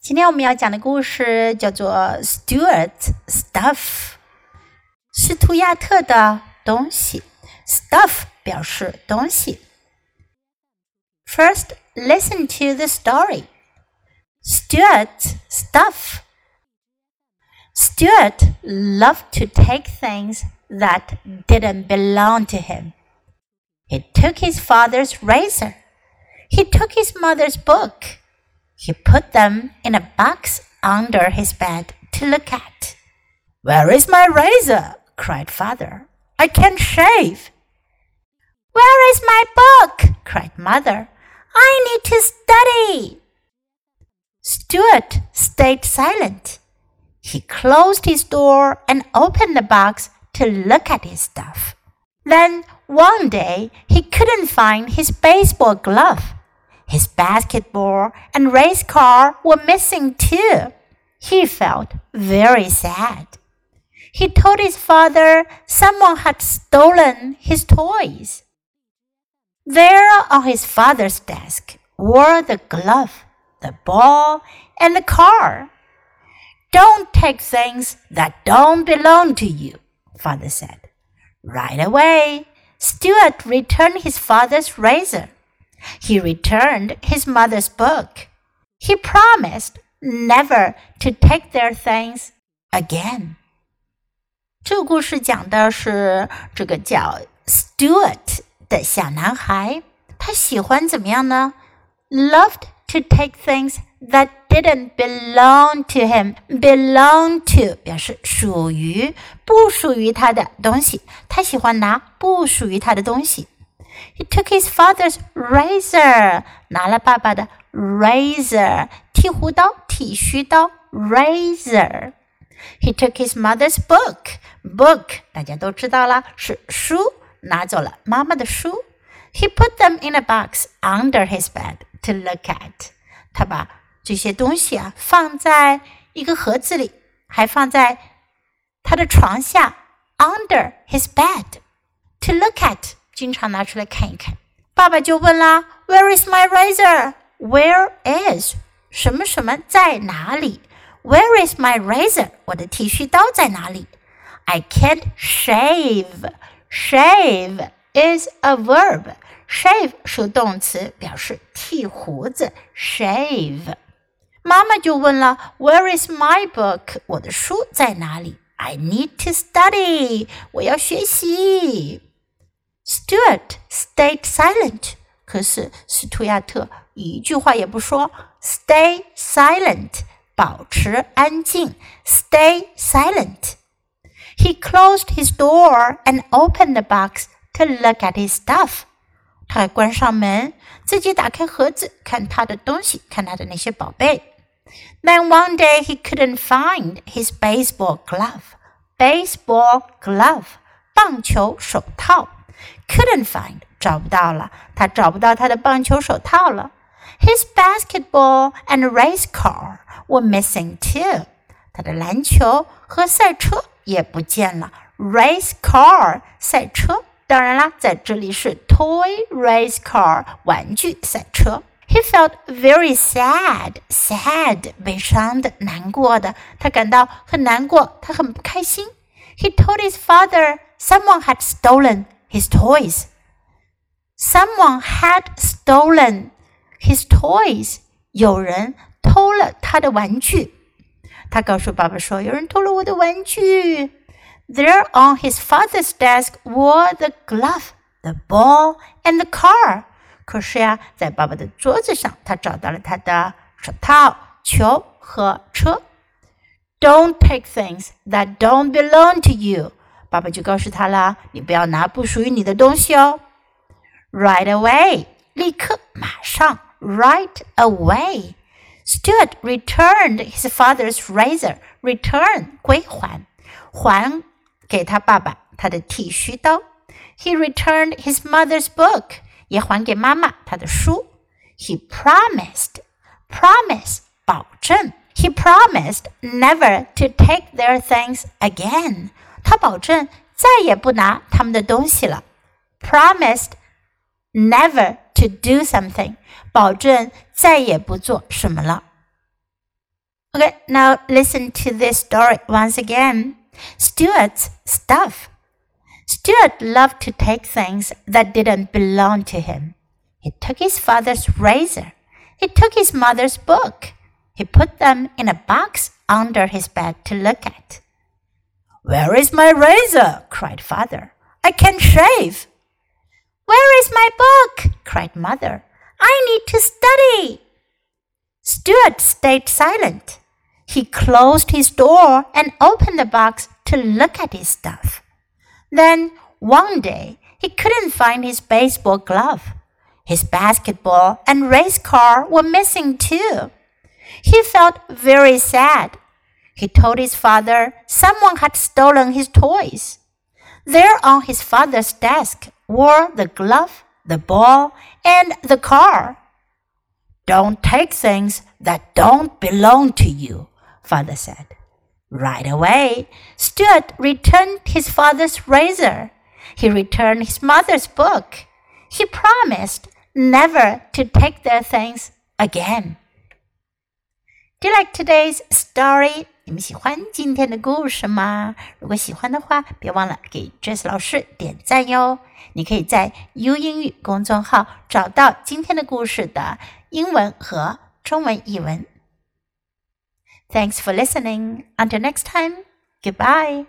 今天我们要讲的故事叫做《Stuart's Stuff》，斯图亚特的东西。Stuff 表示东西。First, listen to the story. Stuart's Stuff. Stuart loved to take things that didn't belong to him. He took his father's razor. He took his mother's book. He put them in a box under his bed to look at. Where is my razor? cried father. I can't shave. Where is my book? cried mother. I need to study. Stuart stayed silent. He closed his door and opened the box to look at his stuff. Then one day he couldn't find his baseball glove. His basketball and race car were missing too. He felt very sad. He told his father someone had stolen his toys. There on his father's desk were the glove, the ball, and the car. Don't take things that don't belong to you, father said. Right away, Stuart returned his father's razor. He returned his mother's book. He promised never to take their things again. 这个故事讲的是这个叫 Stuart 的小男孩，他喜欢怎么样呢？Loved to take things that didn't belong to him. Belong to 表示属于、不属于他的东西。他喜欢拿不属于他的东西。 he took his father's razor，拿了爸爸的 razor，剃胡刀、剃须刀 razor。He took his mother's book. Book 大家都知道了，是书，拿走了妈妈的书。He put them in a box under his bed to look at. 他把这些东西啊放在一个盒子里，还放在他的床下 under his bed to look at。 经常拿出来看一看。爸爸就问啦：“Where is my razor? Where is 什么什么在哪里？Where is my razor? 我的剃须刀在哪里？I can't shave. Shave is a verb. Shave 属动词，表示剃胡子。Shave。妈妈就问了：“Where is my book? 我的书在哪里？I need to study. 我要学习。” Stuart stayed silent. 可是斯图亚特一句话也不说。Stay silent，保持安静。Stay silent. He closed his door and opened the box to look at his stuff. 他还关上门，自己打开盒子，看他的东西，看他的那些宝贝。Then one day he couldn't find his baseball glove. Baseball glove，棒球手套。couldn't find 找不到了，他找不到他的棒球手套了。His basketball and race car were missing too。他的篮球和赛车也不见了。Race car 赛车，当然啦，在这里是 toy race car 玩具赛车。He felt very sad, sad 悲伤的、难过的，他感到很难过，他很不开心。He told his father someone had stolen his toys. Someone had stolen his toys. 有人偷了他的玩具。他告诉爸爸说：“有人偷了我的玩具。” There on his father's desk were the glove, the ball, and the car. 可是呀，在爸爸的桌子上，他找到了他的手套、球和车。Don't take things that don't belong to you. 爸爸就告诉他了：“你不要拿不属于你的东西哦。” Right away，立刻，马上。Right away。Stuart returned his father's razor. Return 归还，还给他爸爸他的剃须刀。He returned his mother's book. 也还给妈妈她的书。He promised. Promise 保证。He promised never to take their things again. 他保证再也不拿他们的东西了。Promised never to do something，保证再也不做什么了。 Okay, now listen to this story once again. Stuart's stuff. Stuart loved to take things that didn't belong to him. He took his father's razor. He took his mother's book. He put them in a box under his bed to look at. Where is my razor? cried father. I can't shave. Where is my book? cried mother. I need to study. Stuart stayed silent. He closed his door and opened the box to look at his stuff. Then one day he couldn't find his baseball glove. His basketball and race car were missing too. He felt very sad. He told his father someone had stolen his toys. There on his father's desk were the glove, the ball, and the car. Don't take things that don't belong to you, father said. Right away, Stuart returned his father's razor. He returned his mother's book. He promised never to take their things again. Do you like today's story? 你们喜欢今天的故事吗？如果喜欢的话，别忘了给 Jess 老师点赞哟。你可以在 U 英语公众号找到今天的故事的英文和中文译文。Thanks for listening. Until next time, goodbye.